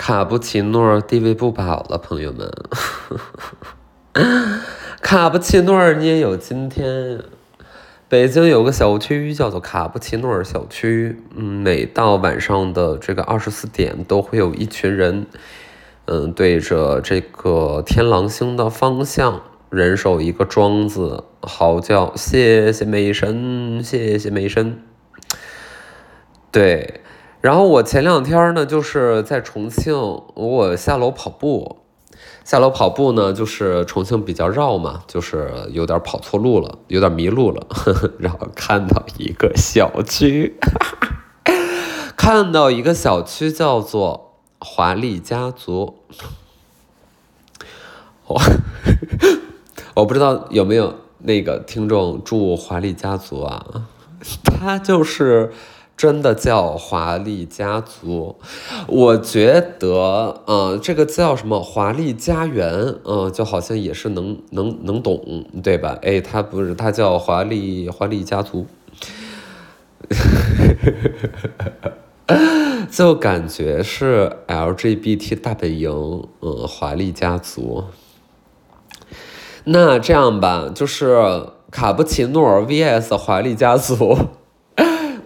卡布奇诺地位不保了，朋友们。卡布奇诺，你也有今天。北京有个小区叫做卡布奇诺小区，嗯，每到晚上的这个二十四点，都会有一群人，嗯，对着这个天狼星的方向，人手一个桩子，嚎叫：“谢谢美神，谢谢美神。”对。然后我前两天呢，就是在重庆，我下楼跑步，下楼跑步呢，就是重庆比较绕嘛，就是有点跑错路了，有点迷路了，然后看到一个小区，看到一个小区叫做华丽家族，我 我不知道有没有那个听众住华丽家族啊，他就是。真的叫华丽家族，我觉得，嗯，这个叫什么华丽家园，嗯，就好像也是能能能懂，对吧？哎，他不是，他叫华丽华丽家族，就感觉是 LGBT 大本营，嗯，华丽家族。那这样吧，就是卡布奇诺 VS 华丽家族。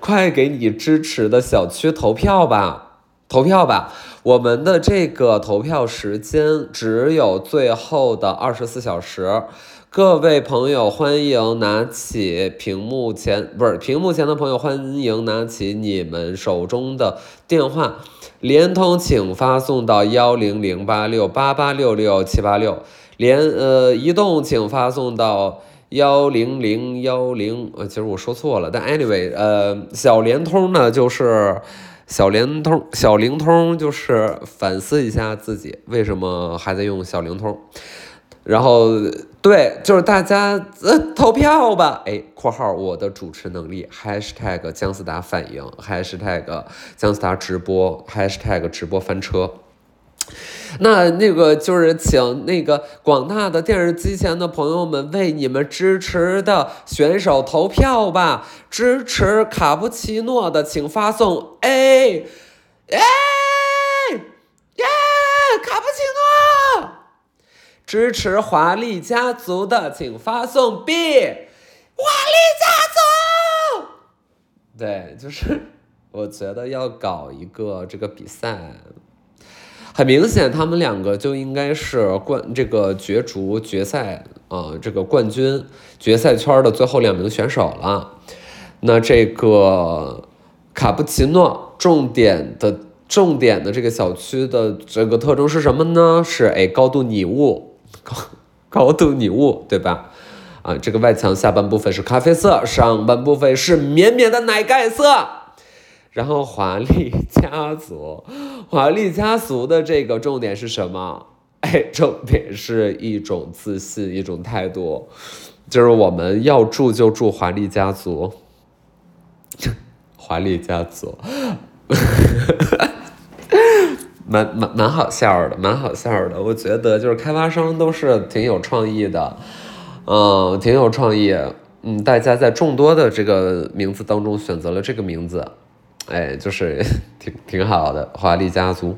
快给你支持的小区投票吧，投票吧！我们的这个投票时间只有最后的二十四小时，各位朋友欢迎拿起屏幕前不是屏幕前的朋友欢迎拿起你们手中的电话，联通请发送到幺零零八六八八六六七八六，联呃移动请发送到。幺零零幺零，呃，其实我说错了，但 anyway，呃，小联通呢，就是小联通，小灵通就是反思一下自己为什么还在用小灵通，然后对，就是大家呃投票吧，哎，括号我的主持能力，#hashtag 姜思达反应，#hashtag 姜思达直播，#hashtag 直播翻车。那 那个就是请那个广大的电视机前的朋友们为你们支持的选手投票吧！支持卡布奇诺的，请发送 A，哎，耶，卡布奇诺！支持华丽家族的，请发送 B，华丽家族。对，就是我觉得要搞一个这个比赛。很明显，他们两个就应该是冠这个角逐决赛啊，这个冠军决赛圈的最后两名选手了。那这个卡布奇诺重点的重点的这个小区的这个特征是什么呢？是哎高度拟物，高高度拟物，对吧？啊，这个外墙下半部分是咖啡色，上半部分是绵绵的奶盖色。然后华丽家族，华丽家族的这个重点是什么？哎，重点是一种自信，一种态度，就是我们要住就住华丽家族，华丽家族，蛮蛮蛮好笑的，蛮好笑的。我觉得就是开发商都是挺有创意的，嗯，挺有创意。嗯，大家在众多的这个名字当中选择了这个名字。哎，就是 挺挺好的华丽家族，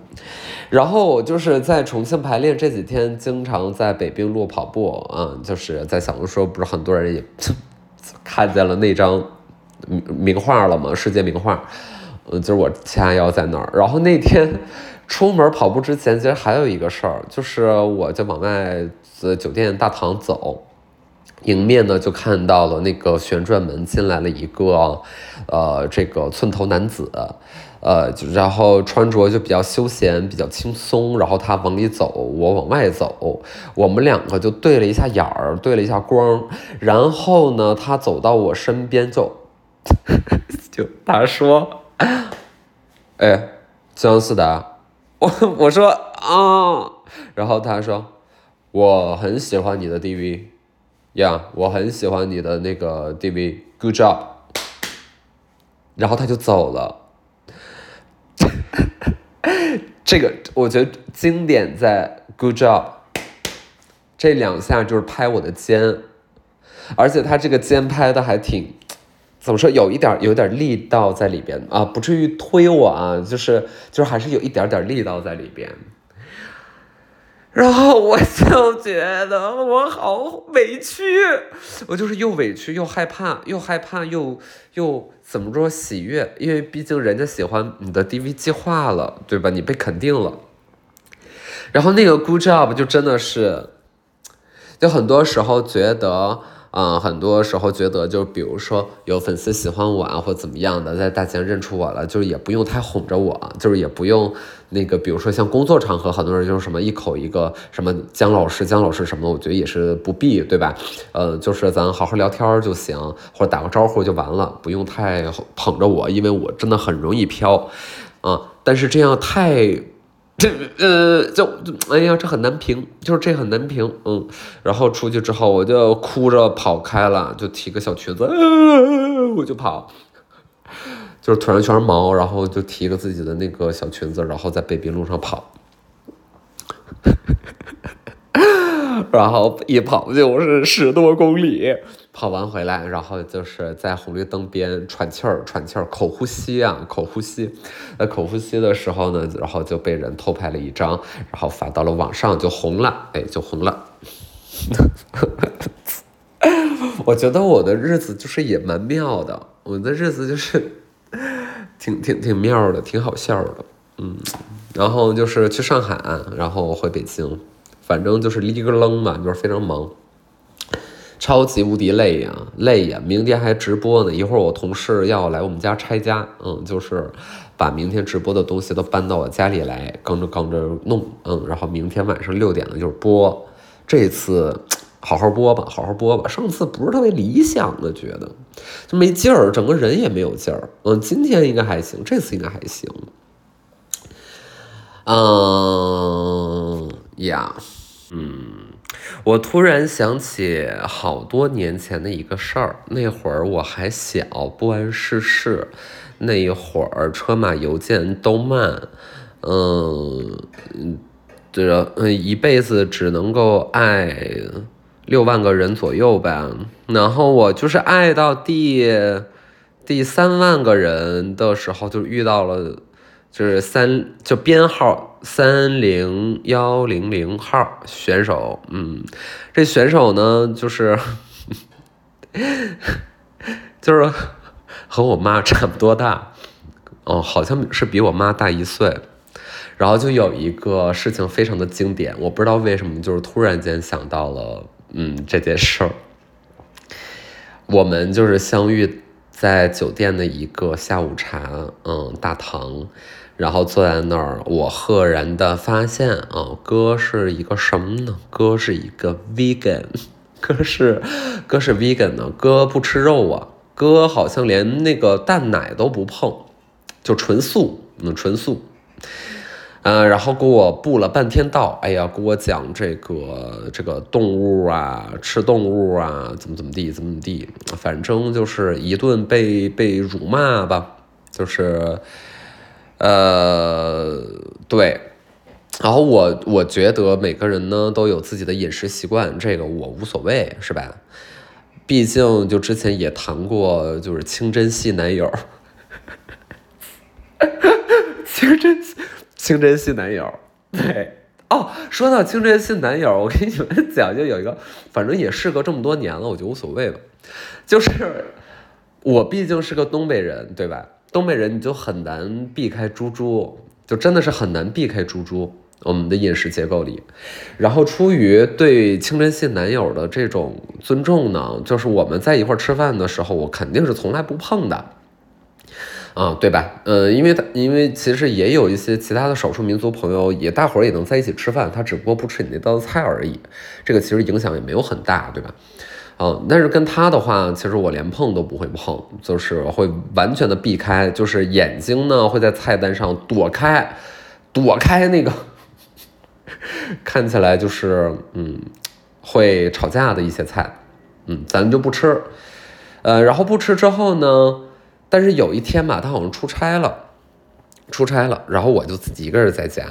然后我就是在重庆排练这几天，经常在北冰路跑步嗯，就是在小红书，不是很多人也 看见了那张名名画了吗？世界名画，嗯，就是我掐腰在那儿。然后那天 出门跑步之前，其实还有一个事儿，就是我就往外呃酒店大堂走。迎面呢，就看到了那个旋转门进来了一个，呃，这个寸头男子，呃，然后穿着就比较休闲，比较轻松。然后他往里走，我往外走，我们两个就对了一下眼儿，对了一下光。然后呢，他走到我身边就，就他说：“哎，姜思达。”我我说啊，然后他说：“我很喜欢你的 DV。”呀，我很喜欢你的那个 DV，Good job。然后他就走了。这个我觉得经典在 Good job，这两下就是拍我的肩，而且他这个肩拍的还挺怎么说，有一点有点力道在里边啊，不至于推我啊，就是就是还是有一点点力道在里边。然后我就觉得我好委屈，我就是又委屈又害怕，又害怕又又怎么说喜悦，因为毕竟人家喜欢你的 DV 计划了，对吧？你被肯定了。然后那个 Good Job 就真的是，就很多时候觉得。嗯，很多时候觉得，就比如说有粉丝喜欢我啊，或怎么样的，在大街上认出我了，就是也不用太哄着我，就是也不用那个，比如说像工作场合，很多人就是什么一口一个什么姜老师、姜老师什么，我觉得也是不必，对吧？呃，就是咱好好聊天就行，或者打个招呼就完了，不用太捧着我，因为我真的很容易飘，啊，但是这样太。这呃，就哎呀，这很难评，就是这很难评，嗯。然后出去之后，我就哭着跑开了，就提个小裙子，我就跑，就是腿上全是毛，然后就提个自己的那个小裙子，然后在北滨路上跑。然后一跑就是十多公里，跑完回来，然后就是在红绿灯边喘气儿，喘气儿，口呼吸啊，口呼吸。在口呼吸的时候呢，然后就被人偷拍了一张，然后发到了网上，就红了，哎，就红了。我觉得我的日子就是也蛮妙的，我的日子就是挺挺挺妙的，挺好笑的，嗯。然后就是去上海，然后回北京。反正就是立个楞嘛，就是非常忙，超级无敌累呀，累呀！明天还直播呢，一会儿我同事要来我们家拆家，嗯，就是把明天直播的东西都搬到我家里来，刚着刚着弄，嗯，然后明天晚上六点了就是播，这次好好播吧，好好播吧。上次不是特别理想的，觉得就没劲儿，整个人也没有劲儿，嗯，今天应该还行，这次应该还行，嗯呀。嗯，我突然想起好多年前的一个事儿。那会儿我还小，不谙世事。那一会儿车马邮件都慢，嗯，这嗯一辈子只能够爱六万个人左右吧。然后我就是爱到第第三万个人的时候，就遇到了。就是三就编号三零幺零零号选手，嗯，这选手呢就是 就是和我妈差不多大，哦，好像是比我妈大一岁。然后就有一个事情非常的经典，我不知道为什么，就是突然间想到了，嗯，这件事儿。我们就是相遇在酒店的一个下午茶，嗯，大堂。然后坐在那儿，我赫然的发现啊，哥是一个什么呢？哥是一个 vegan，哥是哥是 vegan 呢，哥不吃肉啊，哥好像连那个蛋奶都不碰，就纯素，嗯，纯素。嗯，然后给我布了半天道，哎呀，给我讲这个这个动物啊，吃动物啊，怎么怎么地，怎么怎么地，反正就是一顿被被辱骂吧，就是。呃，对，然后我我觉得每个人呢都有自己的饮食习惯，这个我无所谓，是吧？毕竟就之前也谈过，就是清真系男友，清真清真系男友，对哦。说到清真系男友，我跟你们讲，就有一个，反正也事隔这么多年了，我就无所谓了。就是我毕竟是个东北人，对吧？东北人你就很难避开猪猪，就真的是很难避开猪猪。我们的饮食结构里，然后出于对清真系男友的这种尊重呢，就是我们在一块吃饭的时候，我肯定是从来不碰的，啊，对吧？呃，因为因为其实也有一些其他的少数民族朋友，也大伙儿也能在一起吃饭，他只不过不吃你那道菜而已，这个其实影响也没有很大，对吧？嗯，但是跟他的话，其实我连碰都不会碰，就是会完全的避开，就是眼睛呢会在菜单上躲开，躲开那个 看起来就是嗯会吵架的一些菜，嗯，咱就不吃。呃，然后不吃之后呢，但是有一天吧，他好像出差了，出差了，然后我就自己一个人在家，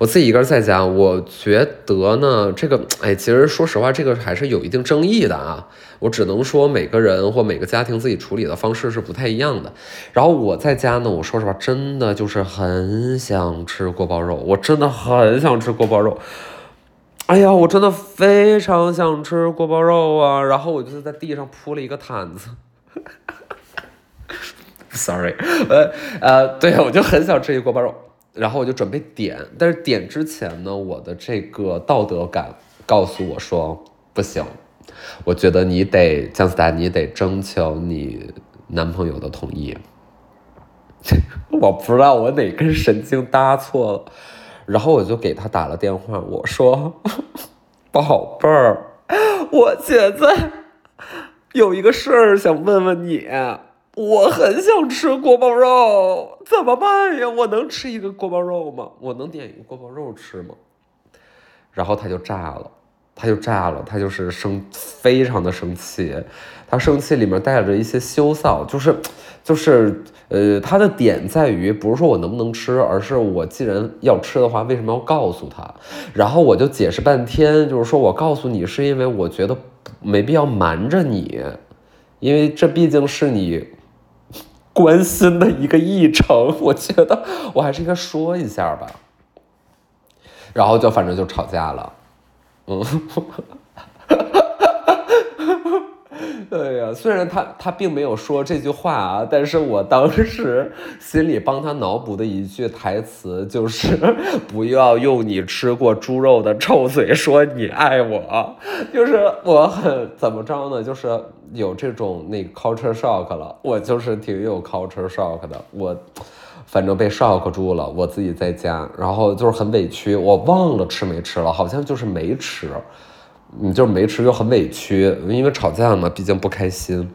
我自己一个人在家，我觉得呢，这个，哎，其实说实话，这个还是有一定争议的啊。我只能说，每个人或每个家庭自己处理的方式是不太一样的。然后我在家呢，我说实话，真的就是很想吃锅包肉，我真的很想吃锅包肉。哎呀，我真的非常想吃锅包肉啊！然后我就是在地上铺了一个毯子。Sorry，呃呃，对我就很想吃一锅包肉。然后我就准备点，但是点之前呢，我的这个道德感告诉我说不行，我觉得你得姜思达，你得征求你男朋友的同意。我不知道我哪根神经搭错了，然后我就给他打了电话，我说：“ 宝贝儿，我现在有一个事儿想问问你。”我很想吃锅包肉，怎么办呀？我能吃一个锅包肉吗？我能点一个锅包肉吃吗？然后他就炸了，他就炸了，他就是生，非常的生气，他生气里面带着一些羞臊，就是，就是，呃，他的点在于不是说我能不能吃，而是我既然要吃的话，为什么要告诉他？然后我就解释半天，就是说我告诉你是因为我觉得没必要瞒着你，因为这毕竟是你。关心的一个议程，我觉得我还是应该说一下吧。然后就反正就吵架了，嗯。对 呀，虽然他他并没有说这句话啊，但是我当时心里帮他脑补的一句台词就是不要用你吃过猪肉的臭嘴说你爱我，就是我很怎么着呢？就是有这种那个 culture shock 了，我就是挺有 culture shock 的，我反正被 shock 住了，我自己在家，然后就是很委屈，我忘了吃没吃了，好像就是没吃。你就是没吃就很委屈，因为吵架嘛，毕竟不开心。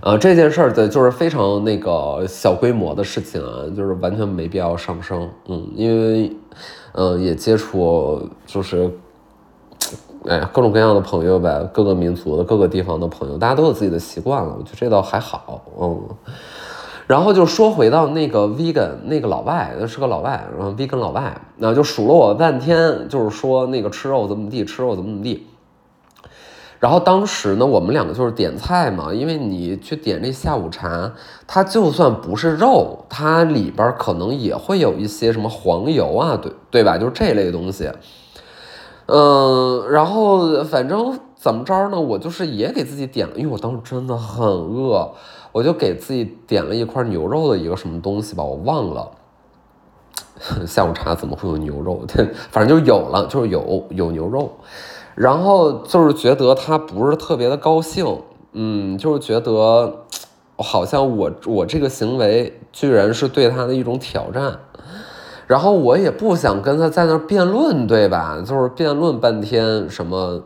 啊，这件事儿的就是非常那个小规模的事情啊，就是完全没必要上升。嗯，因为，嗯，也接触就是，哎，各种各样的朋友呗，各个民族的各个地方的朋友，大家都有自己的习惯了，我觉得这倒还好。嗯。然后就说回到那个 vegan 那个老外，是个老外，然后 vegan 老外，那就数了我半天，就是说那个吃肉怎么地，吃肉怎么怎么地。然后当时呢，我们两个就是点菜嘛，因为你去点这下午茶，它就算不是肉，它里边可能也会有一些什么黄油啊，对对吧？就是这类东西。嗯，然后反正怎么着呢，我就是也给自己点了，因为我当时真的很饿。我就给自己点了一块牛肉的一个什么东西吧，我忘了。下午茶怎么会有牛肉？反正就有了，就是有有牛肉。然后就是觉得他不是特别的高兴，嗯，就是觉得好像我我这个行为居然是对他的一种挑战。然后我也不想跟他在那辩论，对吧？就是辩论半天什么，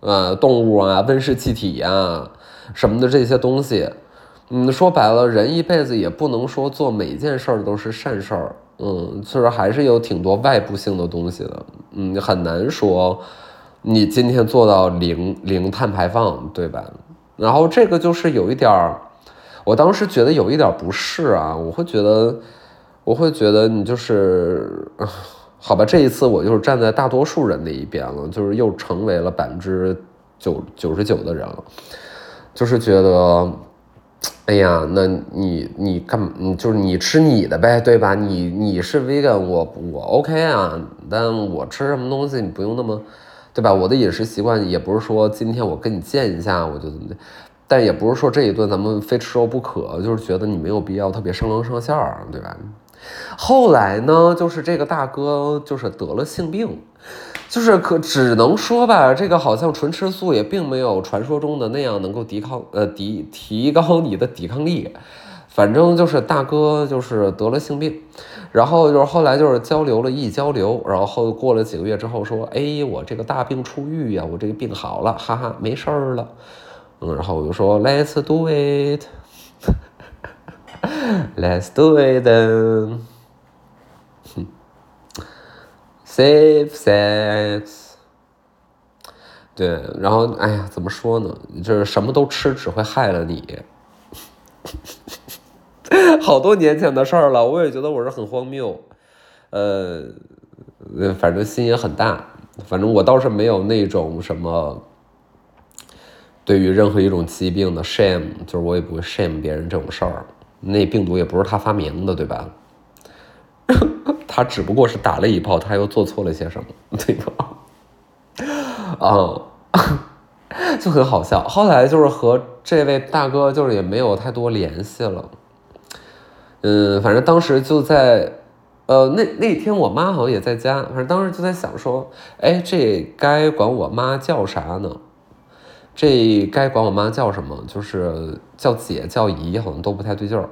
呃，动物啊，温室气体呀，什么的这些东西。嗯，说白了，人一辈子也不能说做每件事儿都是善事儿，嗯，其实还是有挺多外部性的东西的，嗯，很难说你今天做到零零碳排放，对吧？然后这个就是有一点儿，我当时觉得有一点不适啊，我会觉得，我会觉得你就是，好吧，这一次我就是站在大多数人那一边了，就是又成为了百分之九九十九的人了，就是觉得。哎呀，那你你干你就是你吃你的呗，对吧？你你是 vegan，我我 OK 啊，但我吃什么东西你不用那么，对吧？我的饮食习惯也不是说今天我跟你见一下我就怎么的，但也不是说这一顿咱们非吃肉不可，就是觉得你没有必要特别上纲上线儿，对吧？后来呢，就是这个大哥就是得了性病。就是可只能说吧，这个好像纯吃素也并没有传说中的那样能够抵抗呃抵提高你的抵抗力。反正就是大哥就是得了性病，然后就是后来就是交流了一交流，然后过了几个月之后说，哎，我这个大病初愈呀，我这个病好了，哈哈，没事儿了。嗯，然后我就说，Let's do it Let's do it then.。Safe sex，对，然后哎呀，怎么说呢？就是什么都吃，只会害了你。好多年前的事儿了，我也觉得我是很荒谬。呃，呃，反正心也很大。反正我倒是没有那种什么，对于任何一种疾病的 shame，就是我也不会 shame 别人这种事儿。那病毒也不是他发明的，对吧？他只不过是打了一炮，他又做错了些什么，对吧？啊，就很好笑。后来就是和这位大哥就是也没有太多联系了。嗯，反正当时就在。呃，那那天我妈好像也在家，反正当时就在想说，哎，这该管我妈叫啥呢？这该管我妈叫什么？就是叫姐叫姨，好像都不太对劲儿。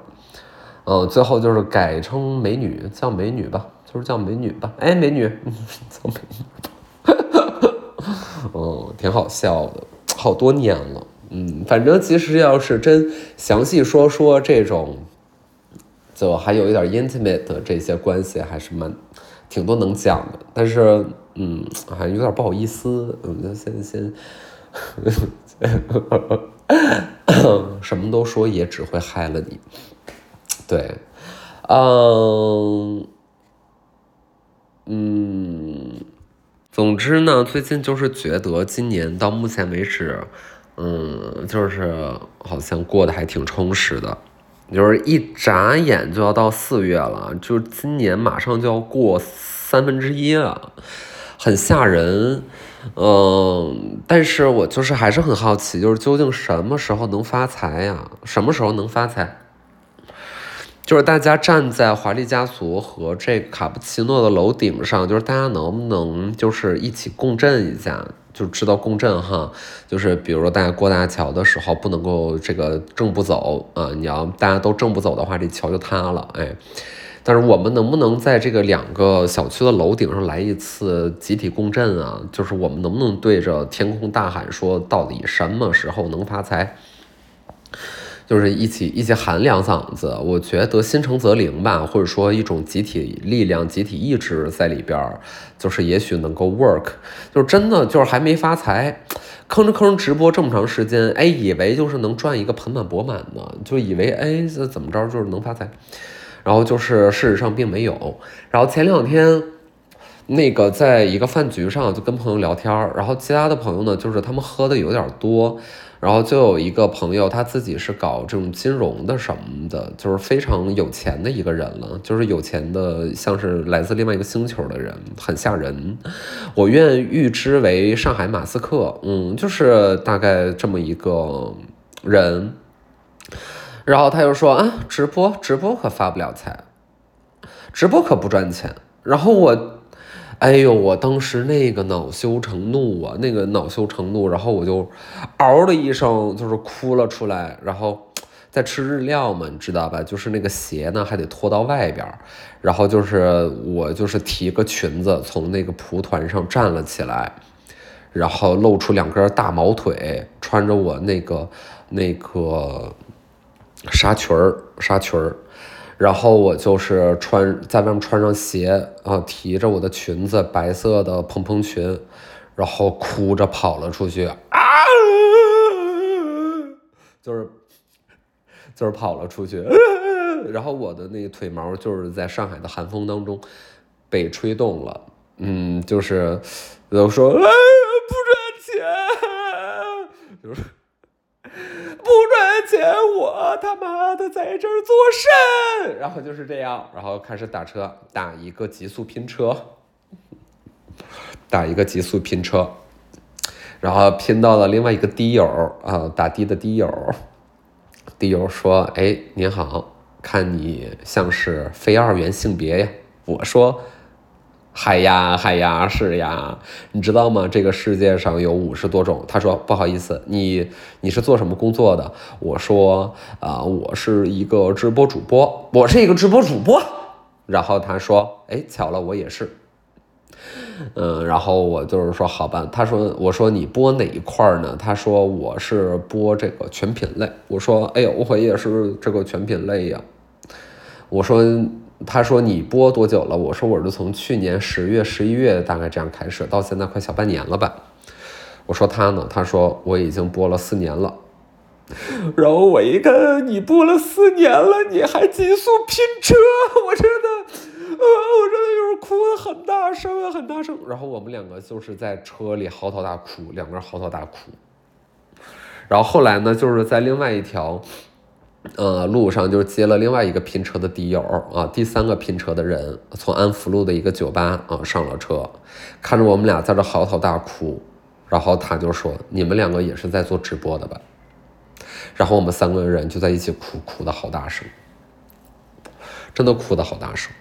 呃，最后就是改称美女，叫美女吧，就是叫美女吧。哎，美女，叫美女。嗯，挺好笑的，好多年了。嗯，反正其实要是真详细说说这种。就还有一点 intimate 的这些关系，还是蛮挺多能讲的，但是嗯，还有点不好意思，嗯，就先先，什么都说也只会害了你，对，嗯嗯，总之呢，最近就是觉得今年到目前为止，嗯，就是好像过得还挺充实的。就是一眨眼就要到四月了，就今年马上就要过三分之一了，很吓人。嗯，但是我就是还是很好奇，就是究竟什么时候能发财呀？什么时候能发财？就是大家站在华丽家族和这卡布奇诺的楼顶上，就是大家能不能就是一起共振一下？就知道共振哈，就是比如说大家过大桥的时候不能够这个正不走啊，你要大家都正不走的话，这桥就塌了哎。但是我们能不能在这个两个小区的楼顶上来一次集体共振啊？就是我们能不能对着天空大喊说，到底什么时候能发财？就是一起一起喊两嗓子，我觉得心诚则灵吧，或者说一种集体力量、集体意志在里边儿，就是也许能够 work。就是真的就是还没发财，吭哧吭哧直播这么长时间，哎，以为就是能赚一个盆满钵满呢，就以为哎这怎么着就是能发财，然后就是事实上并没有。然后前两天那个在一个饭局上就跟朋友聊天，然后其他的朋友呢就是他们喝的有点多。然后就有一个朋友，他自己是搞这种金融的什么的，就是非常有钱的一个人了，就是有钱的像是来自另外一个星球的人，很吓人。我愿预知为上海马斯克，嗯，就是大概这么一个人。然后他又说啊，直播直播可发不了财，直播可不赚钱。然后我。哎呦，我当时那个恼羞成怒啊，那个恼羞成怒，然后我就嗷的一声，就是哭了出来。然后在吃日料嘛，你知道吧？就是那个鞋呢，还得脱到外边儿。然后就是我就是提个裙子从那个蒲团上站了起来，然后露出两根大毛腿，穿着我那个那个纱裙儿，纱裙儿。然后我就是穿在外面穿上鞋啊，提着我的裙子，白色的蓬蓬裙，然后哭着跑了出去。啊，就是就是跑了出去，然后我的那个腿毛就是在上海的寒风当中被吹动了，嗯，就是都说哎不赚钱，就是。不赚钱，我他妈的在这儿做甚？然后就是这样，然后开始打车，打一个极速拼车，打一个极速拼车，然后拼到了另外一个滴友啊，打的的滴友，滴友说：“哎，您好，看你像是非二元性别呀。”我说。嗨呀嗨呀是呀，你知道吗？这个世界上有五十多种。他说不好意思，你你是做什么工作的？我说啊，我是一个直播主播，我是一个直播主播。然后他说，哎，巧了，我也是。嗯，然后我就是说好吧。他说，我说你播哪一块呢？他说我是播这个全品类。我说，哎呦，我也是这个全品类呀。我说。他说你播多久了？我说我是从去年十月、十一月大概这样开始，到现在快小半年了吧。我说他呢？他说我已经播了四年了。然后我一看你播了四年了，你还急速拼车，我真的我真的就是哭的很大声，很大声。然后我们两个就是在车里嚎啕大哭，两个人嚎啕大哭。然后后来呢，就是在另外一条，呃，路上就是接了另外一个拼车的敌友啊，第三个拼车的人从安福路的一个酒吧啊上了车，看着我们俩在这嚎啕大哭，然后他就说：“你们两个也是在做直播的吧？”然后我们三个人就在一起哭，哭的好大声，真的哭的好大声，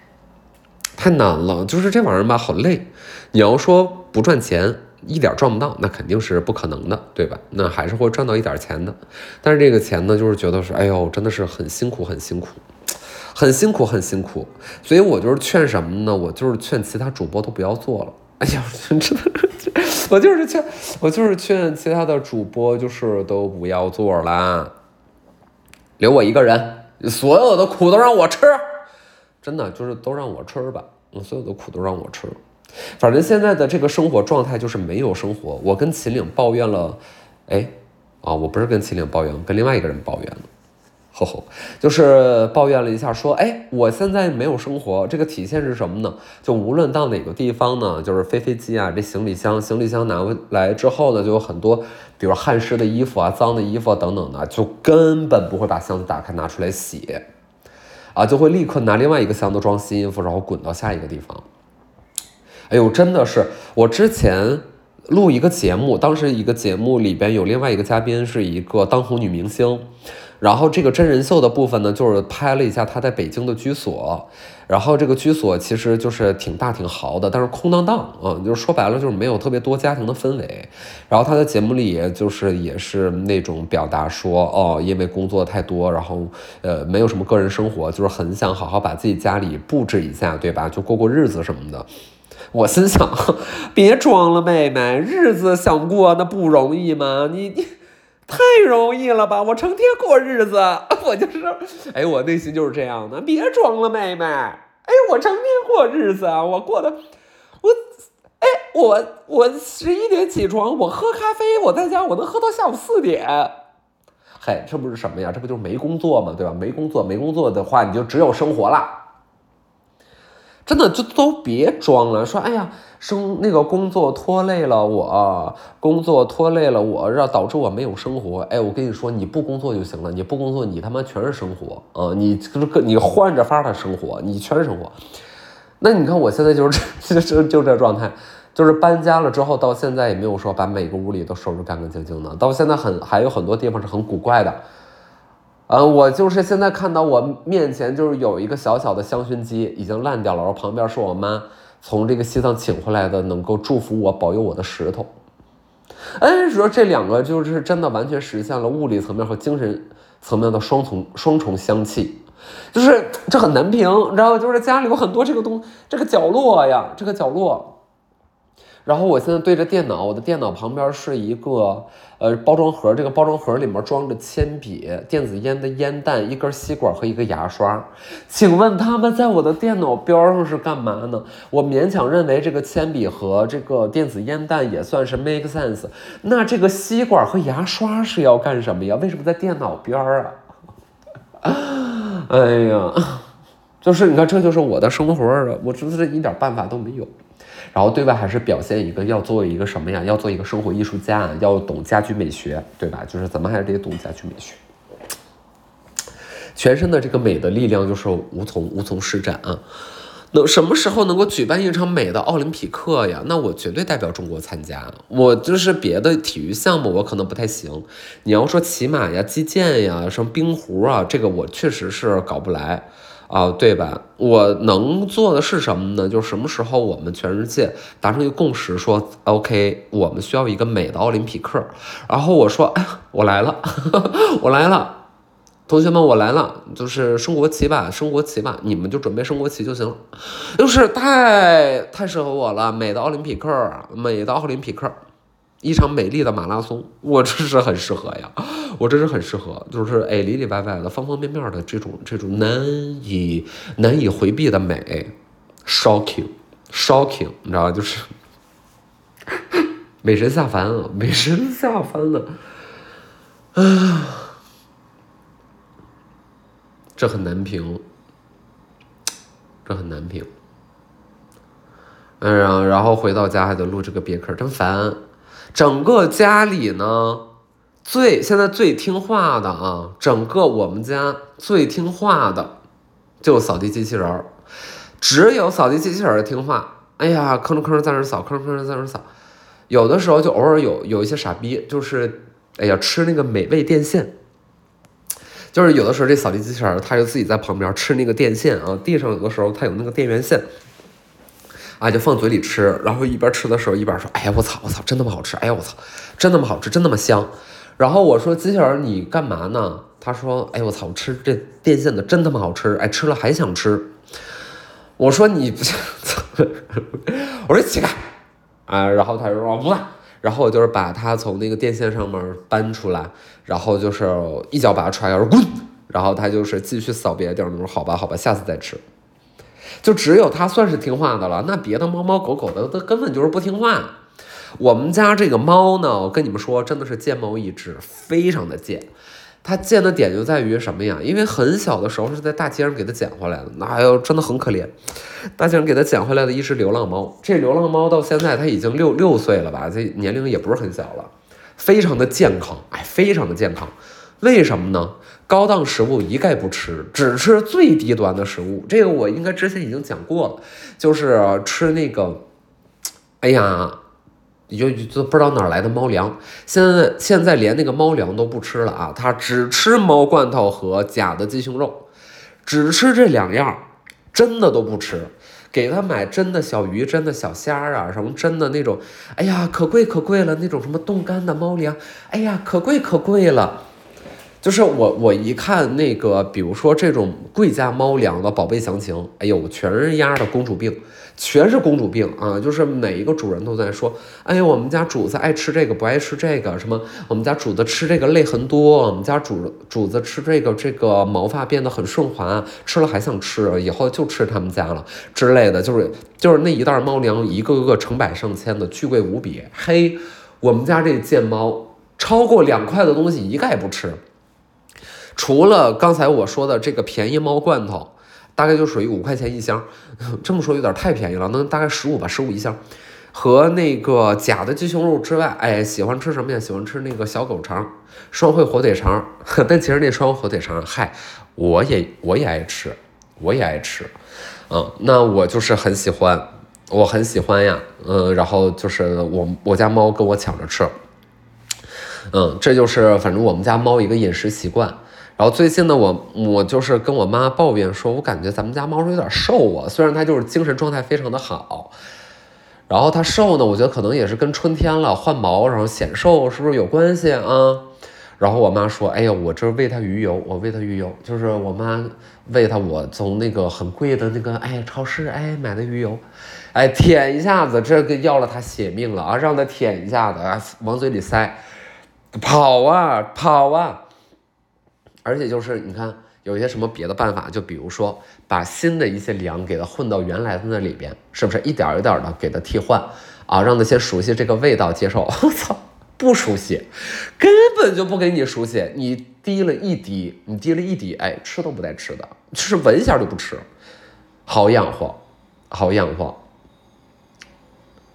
太难了，就是这玩意儿吧，好累。你要说不赚钱。一点赚不到，那肯定是不可能的，对吧？那还是会赚到一点钱的，但是这个钱呢，就是觉得是，哎呦，真的是很辛苦，很辛苦，很辛苦，很辛苦。所以我就是劝什么呢？我就是劝其他主播都不要做了。哎呀，真的，我就是劝，我就是劝其他的主播就是都不要做了，留我一个人，所有的苦都让我吃，真的就是都让我吃吧，所有的苦都让我吃。反正现在的这个生活状态就是没有生活。我跟秦岭抱怨了，哎，啊，我不是跟秦岭抱怨，跟另外一个人抱怨了，吼吼，就是抱怨了一下，说，哎，我现在没有生活，这个体现是什么呢？就无论到哪个地方呢，就是飞飞机啊，这行李箱，行李箱拿回来之后呢，就有很多，比如汗湿的衣服啊、脏的衣服等等的，就根本不会把箱子打开拿出来洗，啊，就会立刻拿另外一个箱子装新衣服，然后滚到下一个地方。哎呦，真的是我之前录一个节目，当时一个节目里边有另外一个嘉宾是一个当红女明星，然后这个真人秀的部分呢，就是拍了一下她在北京的居所，然后这个居所其实就是挺大挺豪的，但是空荡荡啊，就是说白了就是没有特别多家庭的氛围。然后她在节目里就是也是那种表达说，哦，因为工作太多，然后呃没有什么个人生活，就是很想好好把自己家里布置一下，对吧？就过过日子什么的。我心想，别装了，妹妹，日子想过那不容易吗？你你太容易了吧？我成天过日子，我就是，哎，我内心就是这样的。别装了，妹妹，哎，我成天过日子啊，我过的，我，哎，我我十一点起床，我喝咖啡，我在家我能喝到下午四点。嘿，这不是什么呀？这不就是没工作嘛？对吧？没工作，没工作的话，你就只有生活了。真的就都别装了，说哎呀，生那个工作拖累了我，工作拖累了我，让导致我没有生活。哎，我跟你说，你不工作就行了，你不工作，你他妈全是生活啊！你就是个你换着法的生活，你全是生活。那你看我现在就是这就就这状态，就是搬家了之后到现在也没有说把每个屋里都收拾干干净净的，到现在很还有很多地方是很古怪的。嗯，我就是现在看到我面前就是有一个小小的香薰机，已经烂掉了，然后旁边是我妈从这个西藏请回来的，能够祝福我、保佑我的石头。哎，说这两个就是真的完全实现了物理层面和精神层面的双重双重香气，就是这很难评，你知道吗？就是家里有很多这个东这个角落呀，这个角落。然后我现在对着电脑，我的电脑旁边是一个呃包装盒，这个包装盒里面装着铅笔、电子烟的烟弹、一根吸管和一个牙刷。请问他们在我的电脑边上是干嘛呢？我勉强认为这个铅笔和这个电子烟弹也算是 make sense。那这个吸管和牙刷是要干什么呀？为什么在电脑边啊？哎呀，就是你看，这就是我的生活！我真的是一点办法都没有。然后对外还是表现一个要做一个什么呀？要做一个生活艺术家，要懂家居美学，对吧？就是咱们还是得懂家居美学。全身的这个美的力量就是无从无从施展啊！能什么时候能够举办一场美的奥林匹克呀？那我绝对代表中国参加。我就是别的体育项目我可能不太行，你要说骑马呀、击剑呀、什么冰壶啊，这个我确实是搞不来。啊，对吧？我能做的是什么呢？就是什么时候我们全世界达成一个共识，说 OK，我们需要一个美的奥林匹克。然后我说，哎呀，我来了，我来了，同学们，我来了，就是升国旗吧，升国旗吧，你们就准备升国旗就行了。就是太太适合我了，美的奥林匹克，美的奥林匹克。一场美丽的马拉松，我这是很适合呀，我这是很适合，就是哎里里外外的方方面面的这种这种难以难以回避的美，shocking，shocking，你知道吧？就是 美神下凡了，美神下凡了，啊，这很难评，这很难评。嗯，然后回到家还得录这个别克，真烦。整个家里呢，最现在最听话的啊，整个我们家最听话的，就扫地机器人儿，只有扫地机器人儿听话。哎呀，吭哧吭哧在那扫，吭哧吭哧在那扫。有的时候就偶尔有有一些傻逼，就是哎呀吃那个美味电线，就是有的时候这扫地机器人儿，它就自己在旁边吃那个电线啊，地上有的时候它有那个电源线。啊，就放嘴里吃，然后一边吃的时候一边说：“哎呀，我操，我操，真那么好吃！哎呀，我操，真那么好吃，真那么香。”然后我说：“机器人，你干嘛呢？”他说：“哎，我操，吃这电线的真他妈好吃！哎，吃了还想吃。”我说：“你不，我说起开啊！”然后他就说：“不干。”然后我就是把他从那个电线上面搬出来，然后就是一脚把他踹开，说：“滚！”然后他就是继续扫别的地儿，说：“好吧，好吧，下次再吃。”就只有它算是听话的了，那别的猫猫狗狗的都根本就是不听话。我们家这个猫呢，我跟你们说，真的是贱猫一只，非常的贱。它贱的点就在于什么呀？因为很小的时候是在大街上给它捡回来的，那哎呦真的很可怜。大街上给它捡回来的一只流浪猫，这流浪猫到现在它已经六六岁了吧？这年龄也不是很小了，非常的健康，哎，非常的健康。为什么呢？高档食物一概不吃，只吃最低端的食物。这个我应该之前已经讲过了，就是吃那个，哎呀，你就就不知道哪来的猫粮。现在现在连那个猫粮都不吃了啊，它只吃猫罐头和假的鸡胸肉，只吃这两样，真的都不吃。给他买真的小鱼、真的小虾啊，什么真的那种，哎呀，可贵可贵了，那种什么冻干的猫粮，哎呀，可贵可贵了。就是我，我一看那个，比如说这种贵家猫粮的宝贝详情，哎呦，全是丫的公主病，全是公主病啊！就是每一个主人都在说，哎呦，我们家主子爱吃这个，不爱吃这个，什么我们家主子吃这个泪痕多，我们家主主子吃这个，这个毛发变得很顺滑，吃了还想吃，以后就吃他们家了之类的，就是就是那一袋猫粮，一个个成百上千的，巨贵无比。嘿，我们家这贱猫，超过两块的东西一概不吃。除了刚才我说的这个便宜猫罐头，大概就属于五块钱一箱，这么说有点太便宜了，能大概十五吧，十五一箱。和那个假的鸡胸肉之外，哎，喜欢吃什么呀？喜欢吃那个小狗肠、双汇火腿肠。但其实那双火腿肠，嗨，我也我也爱吃，我也爱吃。嗯，那我就是很喜欢，我很喜欢呀。嗯，然后就是我我家猫跟我抢着吃。嗯，这就是反正我们家猫一个饮食习惯。然后最近呢，我我就是跟我妈抱怨说，我感觉咱们家猫有点瘦啊。虽然它就是精神状态非常的好，然后它瘦呢，我觉得可能也是跟春天了换毛，然后显瘦，是不是有关系啊？然后我妈说，哎呀，我这喂它鱼油，我喂它鱼油，就是我妈喂它，我从那个很贵的那个哎超市哎买的鱼油，哎舔一下子，这个要了它血命了啊，让它舔一下子，往嘴里塞，跑啊跑啊。而且就是你看，有一些什么别的办法，就比如说把新的一些粮给它混到原来的那里边，是不是一点一点的给它替换啊？让那些熟悉这个味道接受。我操，不熟悉，根本就不给你熟悉。你滴了一滴，你滴了一滴，哎，吃都不带吃的，就是闻一下就不吃，好养活，好养活。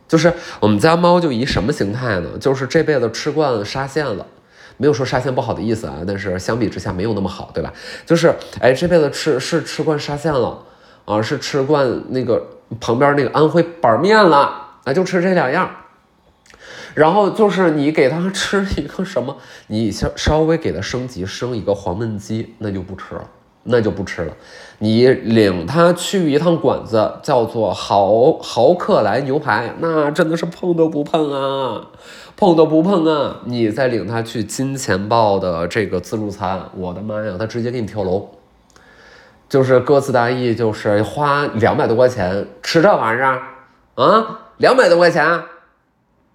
就是我们家猫就以什么形态呢？就是这辈子吃惯了沙县了。没有说沙县不好的意思啊，但是相比之下没有那么好，对吧？就是哎，这辈子吃是吃惯沙县了啊，是吃惯那个旁边那个安徽板面了啊，就吃这两样。然后就是你给他吃一个什么，你稍稍微给他升级升一个黄焖鸡，那就不吃了，那就不吃了。你领他去一趟馆子，叫做豪豪客来牛排，那真的是碰都不碰啊。碰都不碰啊！你再领他去金钱豹的这个自助餐，我的妈呀，他直接给你跳楼，就是歌词大意，就是花两百多块钱吃这玩意儿啊，两百多块钱。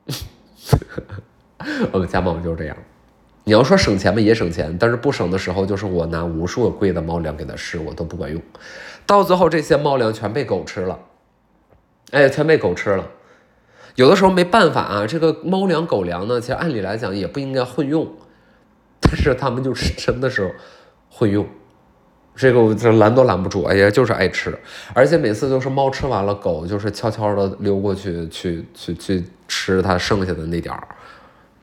我们家猫就是这样，你要说省钱吧也省钱，但是不省的时候，就是我拿无数个贵的猫粮给它吃，我都不管用，到最后这些猫粮全被狗吃了，哎，全被狗吃了。有的时候没办法啊，这个猫粮狗粮呢，其实按理来讲也不应该混用，但是他们就是 真的是混用，这个我这拦都拦不住，哎呀，就是爱吃，而且每次都是猫吃完了，狗就是悄悄的溜过去，去去去吃它剩下的那点儿。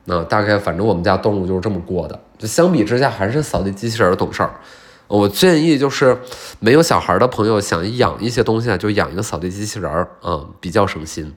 那大概反正我们家动物就是这么过的。就相比之下，还是扫地机器人懂事儿。我建议就是没有小孩的朋友想养一些东西啊，就养一个扫地机器人儿，嗯，比较省心。